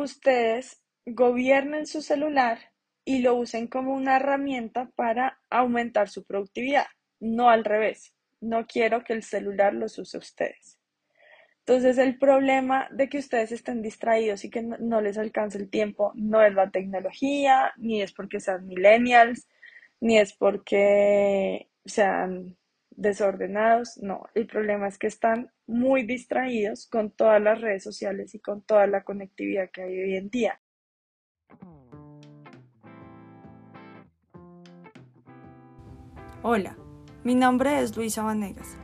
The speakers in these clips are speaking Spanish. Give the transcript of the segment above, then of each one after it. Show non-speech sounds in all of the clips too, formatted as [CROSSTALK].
ustedes gobiernen su celular y lo usen como una herramienta para aumentar su productividad, no al revés. No quiero que el celular los use ustedes. Entonces, el problema de que ustedes estén distraídos y que no, les alcance el tiempo no es la tecnología, ni es porque sean millennials, ni es porque sean desordenados, no, el problema es que están muy distraídos con todas las redes sociales y con toda la conectividad que hay hoy en día. Hola, mi nombre es Luisa Vanegas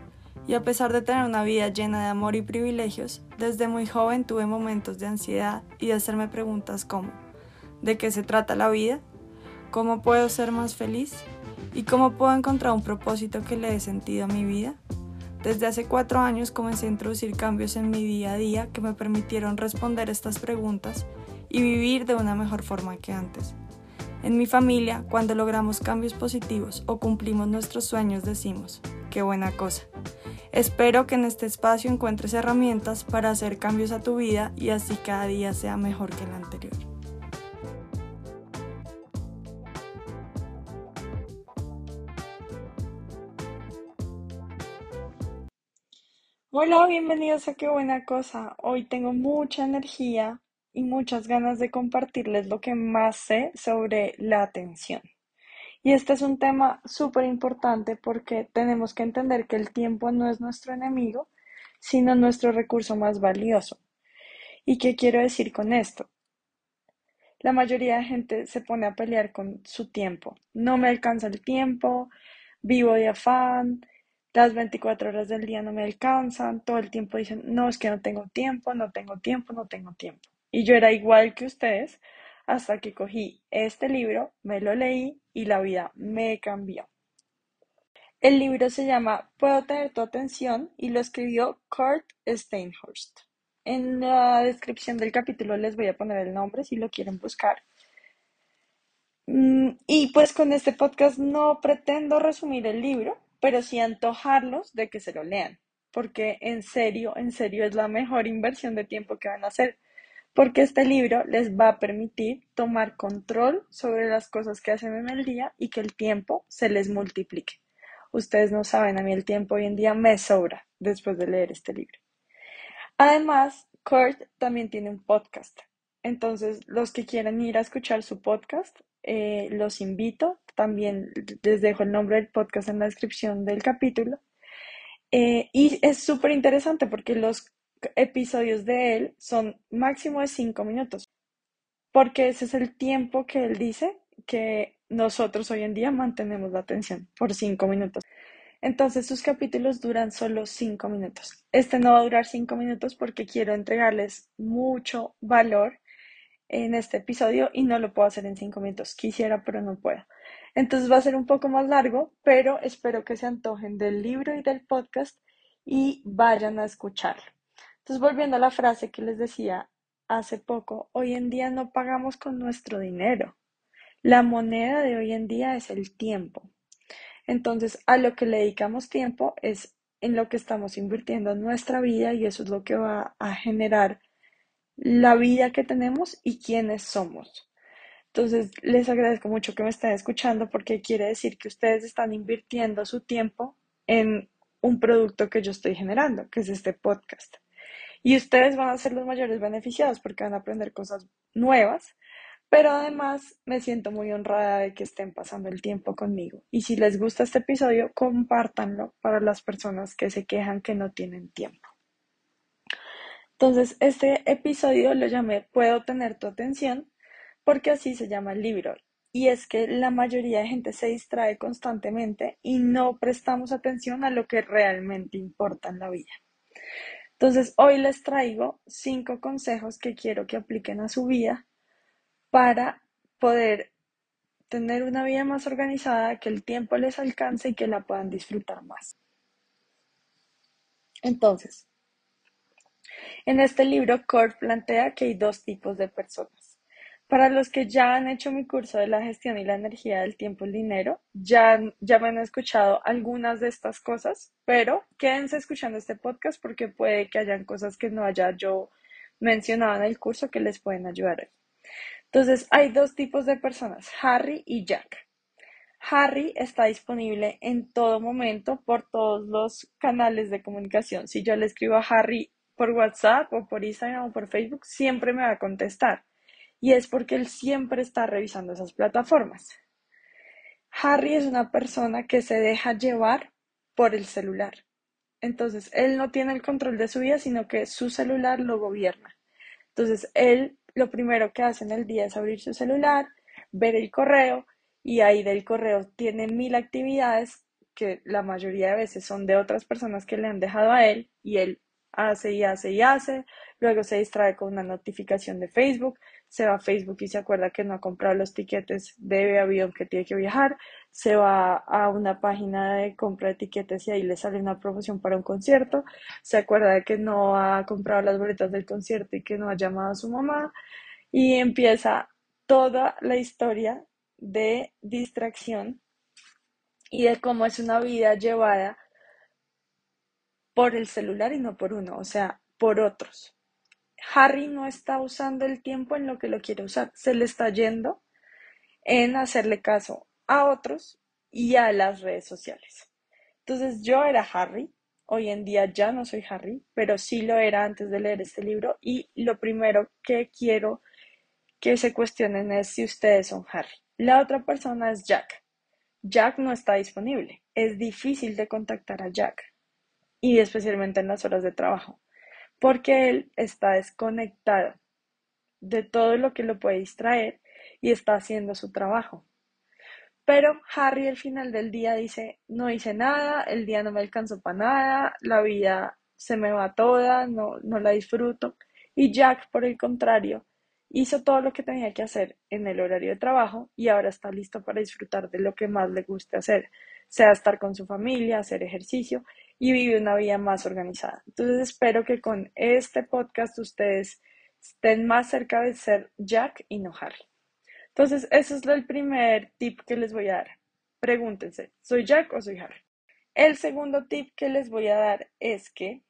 y a pesar de tener una vida llena de amor y privilegios, desde muy joven tuve momentos de ansiedad y de hacerme preguntas como ¿de qué se trata la vida? ¿Cómo puedo ser más feliz? ¿Y cómo puedo encontrar un propósito que le dé sentido a mi vida? Desde hace cuatro años comencé a introducir cambios en mi día a día que me permitieron responder estas preguntas y vivir de una mejor forma que antes. En mi familia, cuando logramos cambios positivos o cumplimos nuestros sueños, decimos, qué buena cosa. Espero que en este espacio encuentres herramientas para hacer cambios a tu vida y así cada día sea mejor que el anterior. Hola, bienvenidos a Qué buena cosa. Hoy tengo mucha energía y muchas ganas de compartirles lo que más sé sobre la atención. Y este es un tema súper importante porque tenemos que entender que el tiempo no es nuestro enemigo, sino nuestro recurso más valioso. ¿Y qué quiero decir con esto? La mayoría de gente se pone a pelear con su tiempo. No me alcanza el tiempo, vivo de afán, las 24 horas del día no me alcanzan, todo el tiempo dicen, no, es que no tengo tiempo, no tengo tiempo, no tengo tiempo. Y yo era igual que ustedes hasta que cogí este libro, me lo leí y la vida me cambió. El libro se llama Puedo tener tu atención y lo escribió Kurt Steinhorst. En la descripción del capítulo les voy a poner el nombre si lo quieren buscar. Mm, y pues con este podcast no pretendo resumir el libro, pero sí antojarlos de que se lo lean, porque en serio, en serio es la mejor inversión de tiempo que van a hacer, porque este libro les va a permitir tomar control sobre las cosas que hacen en el día y que el tiempo se les multiplique. Ustedes no saben, a mí el tiempo hoy en día me sobra después de leer este libro. Además, Kurt también tiene un podcast. Entonces, los que quieran ir a escuchar su podcast, eh, los invito. También les dejo el nombre del podcast en la descripción del capítulo. Eh, y es súper interesante porque los episodios de él son máximo de cinco minutos, porque ese es el tiempo que él dice que nosotros hoy en día mantenemos la atención por cinco minutos. Entonces sus capítulos duran solo cinco minutos. Este no va a durar cinco minutos porque quiero entregarles mucho valor en este episodio y no lo puedo hacer en cinco minutos. Quisiera, pero no puedo. Entonces va a ser un poco más largo, pero espero que se antojen del libro y del podcast y vayan a escucharlo. Entonces, volviendo a la frase que les decía hace poco, hoy en día no pagamos con nuestro dinero. La moneda de hoy en día es el tiempo. Entonces, a lo que le dedicamos tiempo es en lo que estamos invirtiendo en nuestra vida y eso es lo que va a generar la vida que tenemos y quiénes somos. Entonces, les agradezco mucho que me estén escuchando porque quiere decir que ustedes están invirtiendo su tiempo en un producto que yo estoy generando, que es este podcast. Y ustedes van a ser los mayores beneficiados porque van a aprender cosas nuevas, pero además me siento muy honrada de que estén pasando el tiempo conmigo. Y si les gusta este episodio, compártanlo para las personas que se quejan que no tienen tiempo. Entonces, este episodio lo llamé Puedo tener tu atención porque así se llama el libro. Y es que la mayoría de gente se distrae constantemente y no prestamos atención a lo que realmente importa en la vida. Entonces, hoy les traigo cinco consejos que quiero que apliquen a su vida para poder tener una vida más organizada, que el tiempo les alcance y que la puedan disfrutar más. Entonces, en este libro, Kurt plantea que hay dos tipos de personas. Para los que ya han hecho mi curso de la gestión y la energía del tiempo y el dinero, ya, ya me han escuchado algunas de estas cosas, pero quédense escuchando este podcast porque puede que hayan cosas que no haya yo mencionado en el curso que les pueden ayudar. Entonces, hay dos tipos de personas, Harry y Jack. Harry está disponible en todo momento por todos los canales de comunicación. Si yo le escribo a Harry por WhatsApp o por Instagram o por Facebook, siempre me va a contestar. Y es porque él siempre está revisando esas plataformas. Harry es una persona que se deja llevar por el celular. Entonces, él no tiene el control de su vida, sino que su celular lo gobierna. Entonces, él lo primero que hace en el día es abrir su celular, ver el correo y ahí del correo tiene mil actividades que la mayoría de veces son de otras personas que le han dejado a él y él hace y hace y hace, luego se distrae con una notificación de Facebook, se va a Facebook y se acuerda que no ha comprado los tiquetes de avión que tiene que viajar, se va a una página de compra de tiquetes y ahí le sale una promoción para un concierto, se acuerda de que no ha comprado las boletas del concierto y que no ha llamado a su mamá y empieza toda la historia de distracción y de cómo es una vida llevada por el celular y no por uno, o sea, por otros. Harry no está usando el tiempo en lo que lo quiere usar, se le está yendo en hacerle caso a otros y a las redes sociales. Entonces yo era Harry, hoy en día ya no soy Harry, pero sí lo era antes de leer este libro y lo primero que quiero que se cuestionen es si ustedes son Harry. La otra persona es Jack. Jack no está disponible. Es difícil de contactar a Jack y especialmente en las horas de trabajo, porque él está desconectado de todo lo que lo puede distraer y está haciendo su trabajo. Pero Harry al final del día dice, no hice nada, el día no me alcanzó para nada, la vida se me va toda, no, no la disfruto. Y Jack, por el contrario, hizo todo lo que tenía que hacer en el horario de trabajo y ahora está listo para disfrutar de lo que más le guste hacer, sea estar con su familia, hacer ejercicio y vive una vida más organizada. Entonces espero que con este podcast ustedes estén más cerca de ser Jack y no Harry. Entonces, ese es el primer tip que les voy a dar. Pregúntense, ¿soy Jack o soy Harry? El segundo tip que les voy a dar es que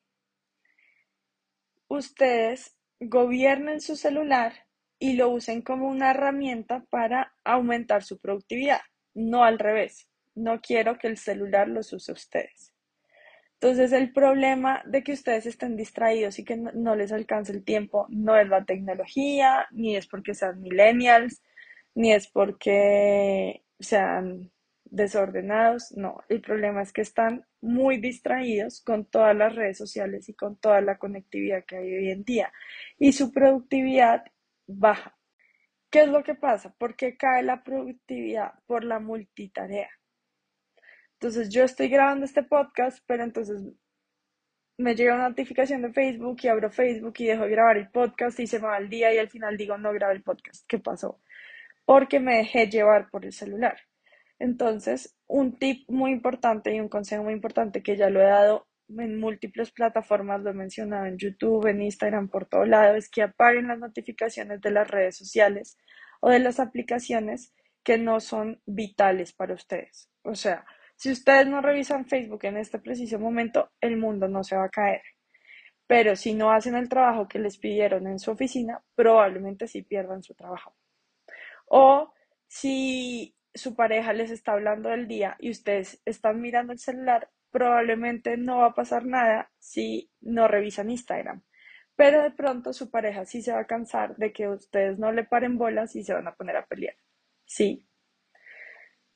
ustedes gobiernen su celular y lo usen como una herramienta para aumentar su productividad, no al revés. No quiero que el celular los use ustedes. Entonces el problema de que ustedes estén distraídos y que no, les alcance el tiempo no es la tecnología, ni es porque sean millennials, ni es porque sean desordenados, no, el problema es que están muy distraídos con todas las redes sociales y con toda la conectividad que hay hoy en día y su productividad baja. ¿Qué es lo que pasa? ¿Por qué cae la productividad? Por la multitarea. Entonces yo estoy grabando este podcast, pero entonces me llega una notificación de Facebook y abro Facebook y dejo de grabar el podcast y se me va el día y al final digo no grabé el podcast. ¿Qué pasó? Porque me dejé llevar por el celular. Entonces, un tip muy importante y un consejo muy importante que ya lo he dado en múltiples plataformas, lo he mencionado en YouTube, en Instagram, por todo lado, es que apaguen las notificaciones de las redes sociales o de las aplicaciones que no son vitales para ustedes. O sea, si ustedes no revisan Facebook en este preciso momento, el mundo no se va a caer. Pero si no hacen el trabajo que les pidieron en su oficina, probablemente sí pierdan su trabajo. O si su pareja les está hablando del día y ustedes están mirando el celular, probablemente no va a pasar nada si no revisan Instagram. Pero de pronto su pareja sí se va a cansar de que ustedes no le paren bolas y se van a poner a pelear. Sí,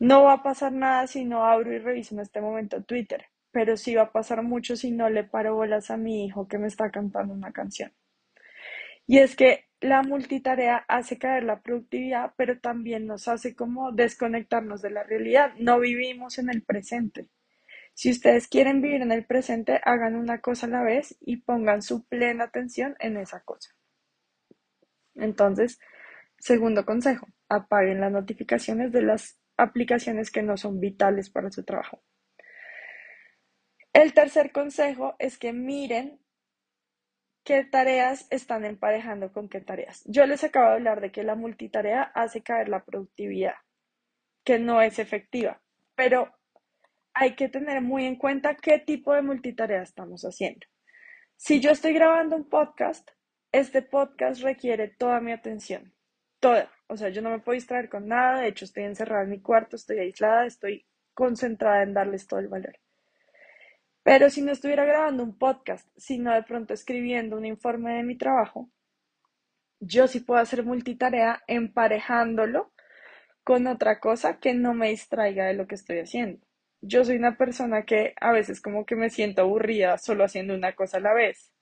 no va a pasar nada si no abro y reviso en este momento Twitter, pero sí va a pasar mucho si no le paro bolas a mi hijo que me está cantando una canción. Y es que la multitarea hace caer la productividad, pero también nos hace como desconectarnos de la realidad. No vivimos en el presente. Si ustedes quieren vivir en el presente, hagan una cosa a la vez y pongan su plena atención en esa cosa. Entonces, segundo consejo, apaguen las notificaciones de las aplicaciones que no son vitales para su trabajo. El tercer consejo es que miren qué tareas están emparejando con qué tareas. Yo les acabo de hablar de que la multitarea hace caer la productividad, que no es efectiva, pero hay que tener muy en cuenta qué tipo de multitarea estamos haciendo. Si yo estoy grabando un podcast, este podcast requiere toda mi atención, toda. O sea, yo no me puedo distraer con nada, de hecho estoy encerrada en mi cuarto, estoy aislada, estoy concentrada en darles todo el valor. Pero si no estuviera grabando un podcast, sino de pronto escribiendo un informe de mi trabajo, yo sí puedo hacer multitarea emparejándolo con otra cosa que no me distraiga de lo que estoy haciendo. Yo soy una persona que a veces como que me siento aburrida solo haciendo una cosa a la vez.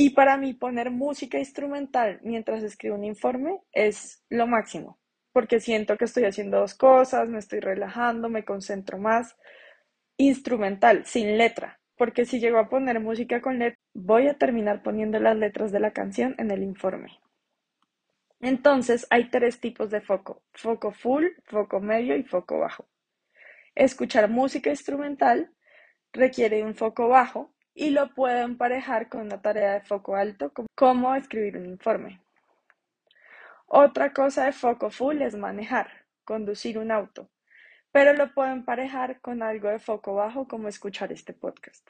Y para mí poner música instrumental mientras escribo un informe es lo máximo, porque siento que estoy haciendo dos cosas, me estoy relajando, me concentro más. Instrumental, sin letra, porque si llego a poner música con letra, voy a terminar poniendo las letras de la canción en el informe. Entonces hay tres tipos de foco, foco full, foco medio y foco bajo. Escuchar música instrumental requiere un foco bajo y lo puedo emparejar con una tarea de foco alto como escribir un informe. Otra cosa de foco full es manejar, conducir un auto, pero lo puedo emparejar con algo de foco bajo como escuchar este podcast.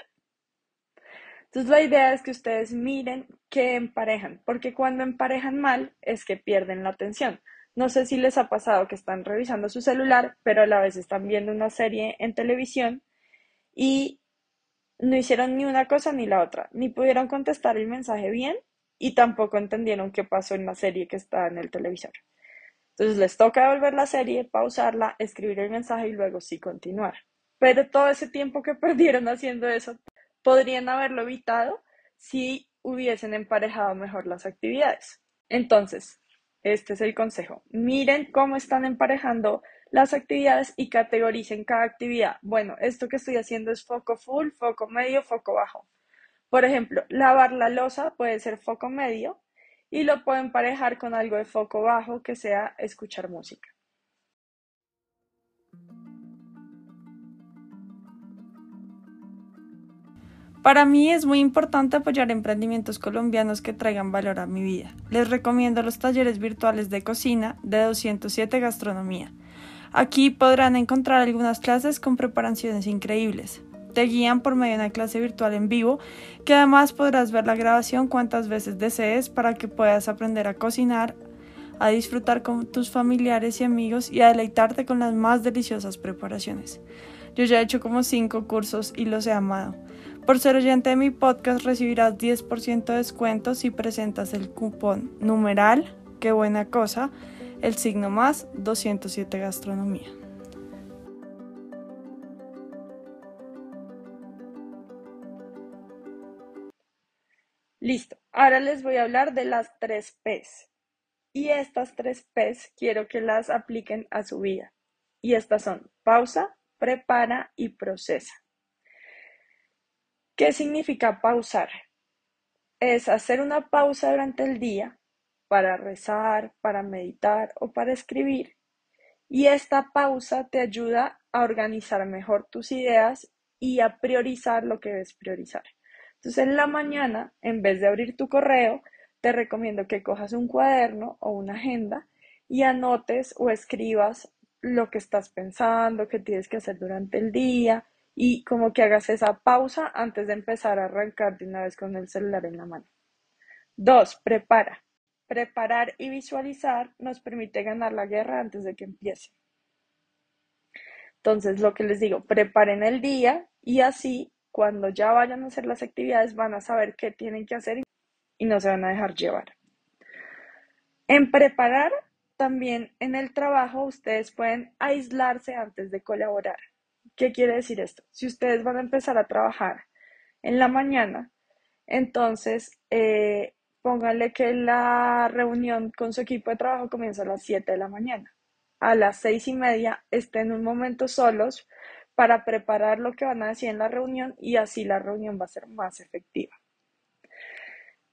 Entonces la idea es que ustedes miren qué emparejan, porque cuando emparejan mal es que pierden la atención. No sé si les ha pasado que están revisando su celular, pero a la vez están viendo una serie en televisión y no hicieron ni una cosa ni la otra, ni pudieron contestar el mensaje bien y tampoco entendieron qué pasó en la serie que está en el televisor. Entonces les toca devolver la serie, pausarla, escribir el mensaje y luego sí continuar. Pero todo ese tiempo que [LAUGHS] perdieron haciendo eso podrían haberlo evitado si hubiesen emparejado mejor las actividades. Entonces, este es el consejo. Miren cómo están emparejando las actividades y categoricen cada actividad. Bueno, esto que estoy haciendo es foco full, foco medio, foco bajo. Por ejemplo, lavar la losa puede ser foco medio y lo puedo emparejar con algo de foco bajo que sea escuchar música. Para mí es muy importante apoyar emprendimientos colombianos que traigan valor a mi vida. Les recomiendo los talleres virtuales de cocina de 207 Gastronomía. Aquí podrán encontrar algunas clases con preparaciones increíbles. Te guían por medio de una clase virtual en vivo, que además podrás ver la grabación cuantas veces desees para que puedas aprender a cocinar, a disfrutar con tus familiares y amigos y a deleitarte con las más deliciosas preparaciones. Yo ya he hecho como 5 cursos y los he amado. Por ser oyente de mi podcast recibirás 10% de descuento si presentas el cupón numeral, qué buena cosa, el signo más 207 gastronomía. Listo, ahora les voy a hablar de las tres P's. Y estas tres P's quiero que las apliquen a su vida. Y estas son pausa, prepara y procesa. ¿Qué significa pausar? Es hacer una pausa durante el día para rezar, para meditar o para escribir. Y esta pausa te ayuda a organizar mejor tus ideas y a priorizar lo que debes priorizar. Entonces en la mañana, en vez de abrir tu correo, te recomiendo que cojas un cuaderno o una agenda y anotes o escribas lo que estás pensando, que tienes que hacer durante el día, y como que hagas esa pausa antes de empezar a arrancar de una vez con el celular en la mano. Dos, prepara. Preparar y visualizar nos permite ganar la guerra antes de que empiece. Entonces, lo que les digo, preparen el día y así cuando ya vayan a hacer las actividades van a saber qué tienen que hacer y no se van a dejar llevar. En preparar, también en el trabajo ustedes pueden aislarse antes de colaborar. ¿Qué quiere decir esto? Si ustedes van a empezar a trabajar en la mañana, entonces eh, pónganle que la reunión con su equipo de trabajo comienza a las 7 de la mañana. A las seis y media estén un momento solos para preparar lo que van a decir en la reunión y así la reunión va a ser más efectiva.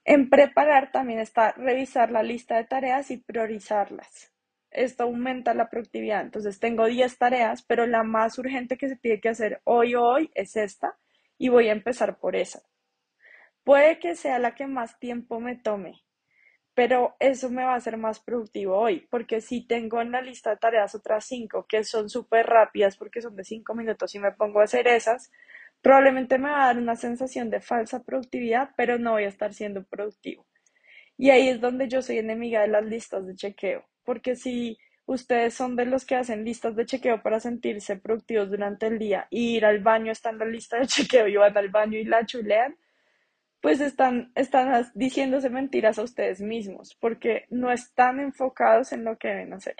En preparar también está revisar la lista de tareas y priorizarlas esto aumenta la productividad. Entonces tengo 10 tareas, pero la más urgente que se tiene que hacer hoy hoy es esta y voy a empezar por esa. Puede que sea la que más tiempo me tome, pero eso me va a hacer más productivo hoy, porque si tengo en la lista de tareas otras 5 que son súper rápidas porque son de 5 minutos y me pongo a hacer esas, probablemente me va a dar una sensación de falsa productividad, pero no voy a estar siendo productivo. Y ahí es donde yo soy enemiga de las listas de chequeo, porque si ustedes son de los que hacen listas de chequeo para sentirse productivos durante el día y ir al baño está en la lista de [LAUGHS] chequeo y van al baño y la chulean, pues están, están diciéndose mentiras a ustedes mismos, porque no están enfocados en lo que deben hacer.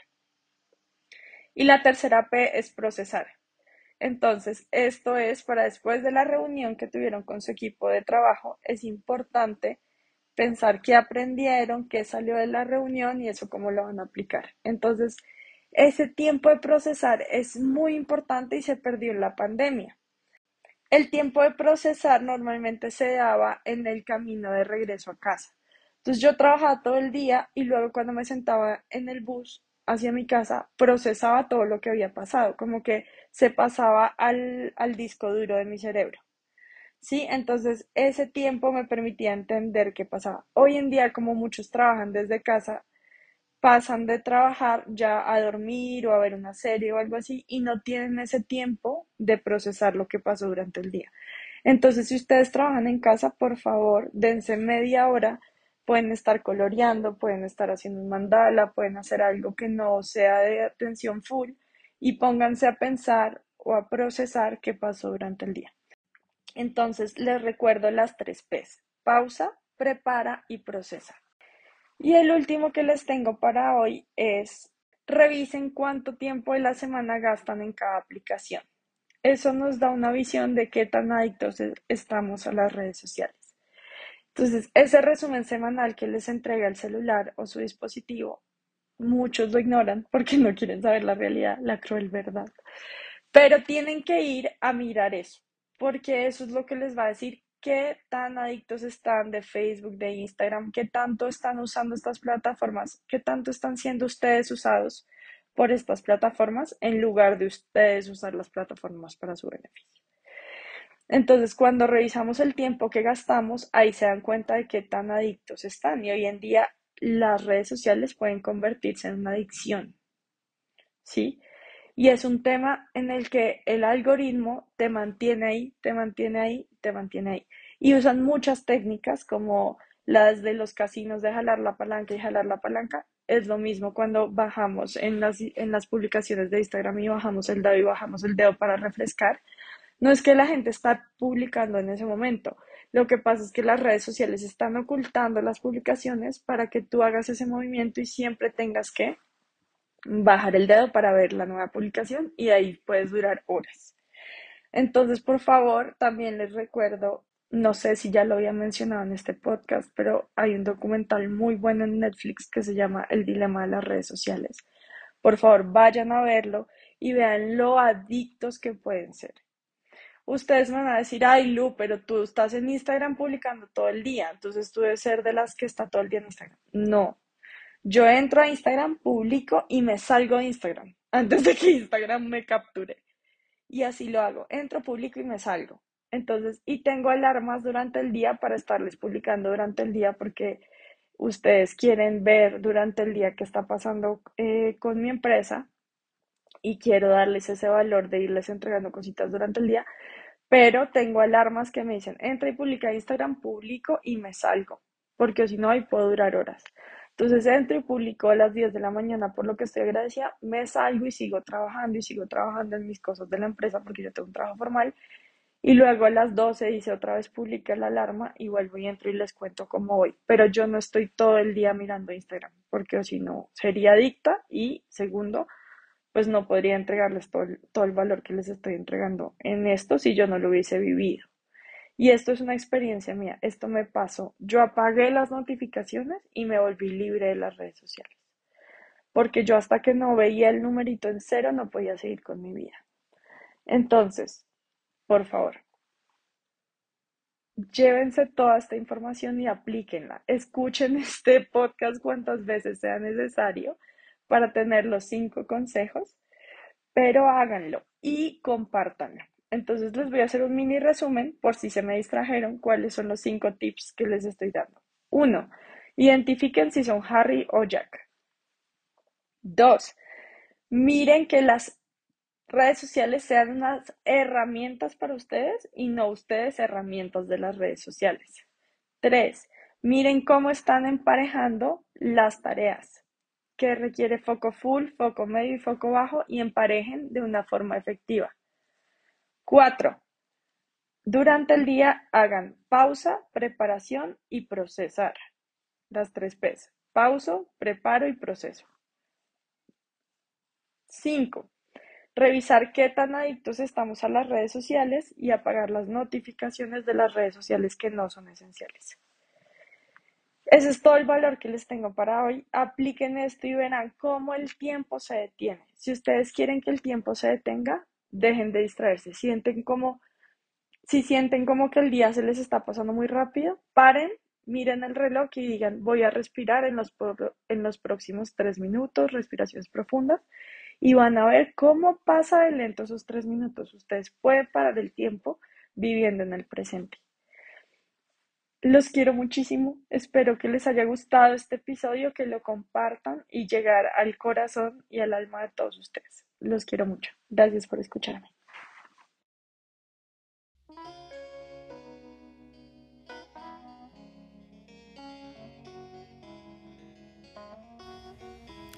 Y la tercera P es procesar. Entonces, esto es para después de la reunión que tuvieron con su equipo de trabajo, es importante pensar qué aprendieron, qué salió de la reunión y eso cómo lo van a aplicar. Entonces, ese tiempo de procesar es muy importante y se perdió en la pandemia. El tiempo de procesar normalmente se daba en el camino de regreso a casa. Entonces yo trabajaba todo el día y luego cuando me sentaba en el bus hacia mi casa, procesaba todo lo que había pasado, como que se pasaba al, al disco duro de mi cerebro. ¿Sí? Entonces ese tiempo me permitía entender qué pasaba. Hoy en día, como muchos trabajan desde casa, pasan de trabajar ya a dormir o a ver una serie o algo así y no tienen ese tiempo de procesar lo que pasó durante el día. Entonces, si ustedes trabajan en casa, por favor, dense media hora Pueden estar coloreando, pueden estar haciendo un mandala, pueden hacer algo que no sea de atención full y pónganse a pensar o a procesar qué pasó durante el día. Entonces, les recuerdo las tres P's. Pausa, prepara y procesa. Y el último que les tengo para hoy es revisen cuánto tiempo de la semana gastan en cada aplicación. Eso nos da una visión de qué tan adictos estamos a las redes sociales. Entonces, ese resumen semanal que les entrega el celular o su dispositivo, muchos lo ignoran porque no quieren saber la realidad, la cruel verdad. Pero tienen que ir a mirar eso, porque eso es lo que les va a decir qué tan adictos están de Facebook, de Instagram, qué tanto están usando estas plataformas, qué tanto están siendo ustedes usados por estas plataformas en lugar de ustedes usar las plataformas para su beneficio. Entonces, cuando revisamos el tiempo que gastamos, ahí se dan cuenta de qué tan adictos están. Y hoy en día las redes sociales pueden convertirse en una adicción. ¿Sí? Y es un tema en el que el algoritmo te mantiene ahí, te mantiene ahí, te mantiene ahí. Y usan muchas técnicas como las de los casinos de jalar la palanca y jalar la palanca. Es lo mismo cuando bajamos en las, en las publicaciones de Instagram y bajamos el dedo y bajamos el dedo para refrescar no es que la gente está publicando en ese momento. Lo que pasa es que las redes sociales están ocultando las publicaciones para que tú hagas ese movimiento y siempre tengas que bajar el dedo para ver la nueva publicación y ahí puedes durar horas. Entonces, por favor, también les recuerdo, no sé si ya lo había mencionado en este podcast, pero hay un documental muy bueno en Netflix que se llama El dilema de las redes sociales. Por favor, vayan a verlo y vean lo adictos que pueden ser ustedes van a decir, ay Lu, pero tú estás en Instagram publicando todo el día, entonces tú debes ser de las que está todo el día en Instagram. No, yo entro a Instagram, publico y me salgo de Instagram [LAUGHS] antes de que Instagram me capture. Y así lo hago, entro, publico y me salgo. Entonces, y tengo alarmas durante el día para estarles publicando durante el día porque ustedes quieren ver durante el día qué está pasando eh, con mi empresa y quiero darles ese valor de irles entregando cositas durante el día, pero tengo alarmas que me dicen, entra y publica Instagram, publico y me salgo, porque si no, ahí puedo durar horas. Entonces entro y publico a las 10 de la mañana, por lo que estoy agradecida, me salgo y sigo trabajando y sigo trabajando en mis cosas de la empresa porque yo tengo un trabajo formal. Y luego a las 12 dice otra vez publica la alarma y vuelvo y entro y les cuento cómo voy. Pero yo no estoy todo el día mirando Instagram porque si no sería adicta y segundo, pues no podría entregarles todo todo el valor que les estoy entregando en esto si yo no lo hubiese vivido. Y esto es una experiencia mía, esto me pasó. Yo apagué las notificaciones y me volví libre de las redes sociales. Porque yo hasta que no veía el numerito en cero no podía seguir con mi vida. Entonces, por favor, llévense toda esta información y aplíquenla. Escuchen [LAUGHS] este podcast cuantas veces sea necesario para tener los cinco consejos, pero háganlo y compártanlo. Entonces les voy a hacer un mini resumen por si se me distrajeron cuáles son los cinco tips que les estoy dando. Uno, identifiquen si son Harry o Jack. Dos, miren que las redes sociales sean unas herramientas para ustedes y no ustedes herramientas de las redes sociales. Tres, Miren cómo están emparejando las tareas, que requiere foco full, foco medio y foco bajo y emparejen de una forma efectiva. Cuatro, durante el día hagan pausa, preparación y procesar. Las tres P's. Pauso, preparo y proceso. 5. Revisar qué tan adictos estamos a las redes sociales y apagar las notificaciones de las redes sociales que no son esenciales. Ese es todo el valor que les tengo para hoy. Apliquen esto y verán cómo el tiempo se detiene. Si ustedes quieren que el tiempo se detenga, dejen de distraerse. Sienten como si sienten como que el día se les está pasando muy rápido, paren, miren el reloj y digan, voy a respirar en los, en los próximos tres minutos, respiraciones profundas, y van a ver cómo pasa de lento esos tres minutos. Ustedes pueden parar el tiempo viviendo en el presente. Los quiero muchísimo. Espero que les haya gustado este episodio, que lo compartan y llegar al corazón y al alma de todos ustedes. Los quiero mucho. Gracias por escucharme.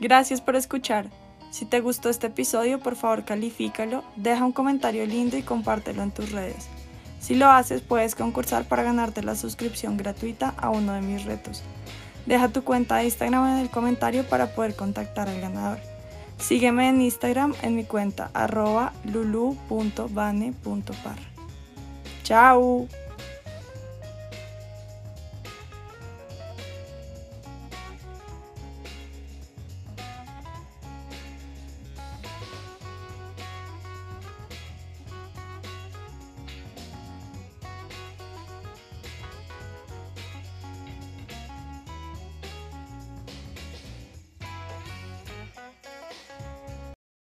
Gracias por escuchar. Si te gustó este episodio, por favor califícalo, deja un comentario lindo y compártelo en tus redes. Si lo haces, puedes concursar para ganarte la suscripción gratuita a uno de mis retos. Deja tu cuenta de Instagram en el comentario para poder contactar al ganador. Sígueme en Instagram en mi cuenta arroba lulu.bane.par. ¡Chao!